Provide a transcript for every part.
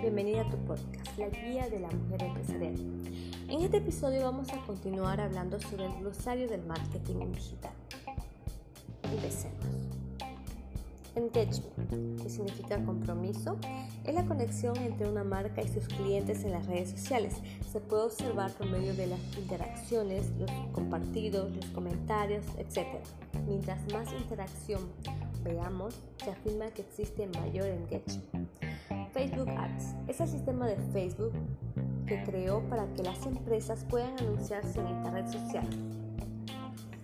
bienvenida a tu podcast, La Guía de la Mujer Empresarial. En este episodio vamos a continuar hablando sobre el glosario del marketing digital. Empecemos. Engagement, que significa compromiso, es la conexión entre una marca y sus clientes en las redes sociales. Se puede observar por medio de las interacciones, los compartidos, los comentarios, etc. Mientras más interacción veamos, se afirma que existe mayor engagement. Facebook Ads es el sistema de Facebook que creó para que las empresas puedan anunciarse en esta red social.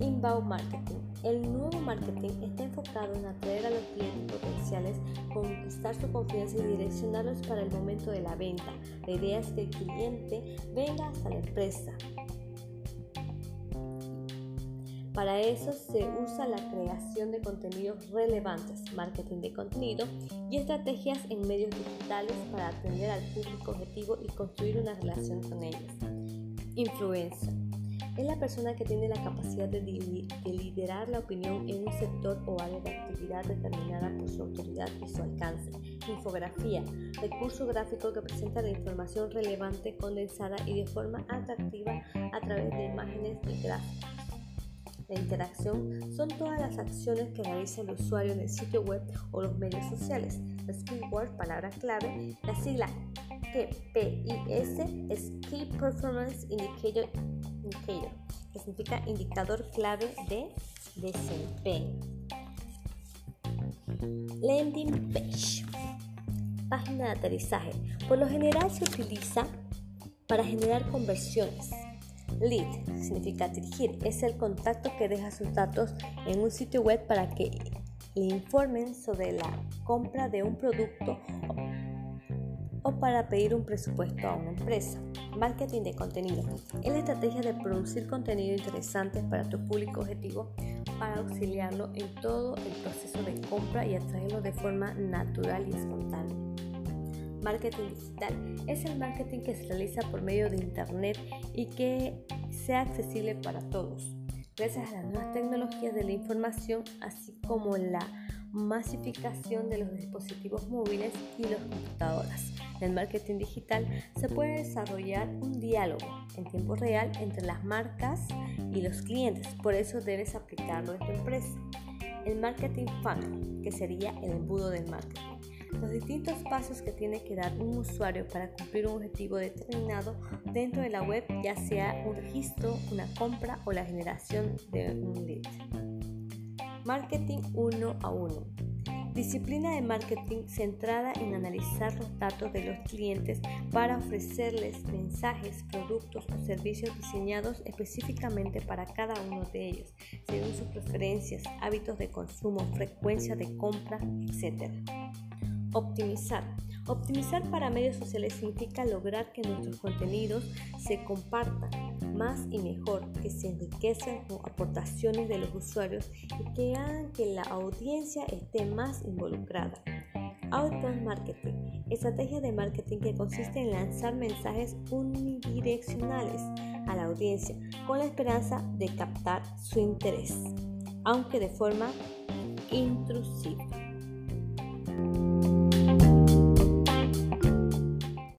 Inbound Marketing. El nuevo marketing está enfocado en atraer a los clientes potenciales, conquistar su confianza y direccionarlos para el momento de la venta. La idea es que el cliente venga hasta la empresa, para eso se usa la creación de contenidos relevantes, marketing de contenido y estrategias en medios digitales para atender al público objetivo y construir una relación con ellos. Influencer. Es la persona que tiene la capacidad de, liderar la opinión en un sector o área de actividad determinada por su autoridad y su alcance. Infografía. Recurso gráfico que presenta la información relevante, condensada y de forma atractiva a través de imágenes y gráficos. La interacción son todas las acciones que realiza el usuario en el sitio web o los medios sociales. Los keywords, palabra clave, la sigla KPIS es Key Performance Indicator, Indicator que significa indicador clave de desempeño. Landing page, página de aterrizaje. Por lo general se utiliza para generar conversiones Lead significa dirigir, es el contacto que deja sus datos en un sitio web para que le informen sobre la compra de un producto o para pedir un presupuesto a una empresa. Marketing de contenido es la estrategia de producir contenido interesante para tu público objetivo para auxiliarlo en todo el proceso de compra y atraerlo de forma natural y espontánea. Marketing digital es el marketing que se realiza por medio de Internet y que sea accesible para todos, gracias a las nuevas tecnologías de la información, así como la masificación de los dispositivos móviles y las computadoras. En el marketing digital se puede desarrollar un diálogo en tiempo real entre las marcas y los clientes, por eso debes aplicarlo en tu empresa. El marketing funnel, que sería el embudo del marketing los distintos pasos que tiene que dar un usuario para cumplir un objetivo determinado dentro de la web, ya sea un registro, una compra o la generación de un lead. Marketing uno a uno. Disciplina de marketing centrada en analizar los datos de los clientes para ofrecerles mensajes, productos o servicios diseñados específicamente para cada uno de ellos, según sus preferencias, hábitos de consumo, frecuencia de compra, etc. Optimizar. Optimizar para medios sociales significa lograr que nuestros contenidos se compartan más y mejor, que se enriquezcan con aportaciones de los usuarios y que hagan que la audiencia esté más involucrada. Outbound Marketing, estrategia de marketing que consiste en lanzar mensajes unidireccionales a la audiencia con la esperanza de captar su interés, aunque de forma intrusiva.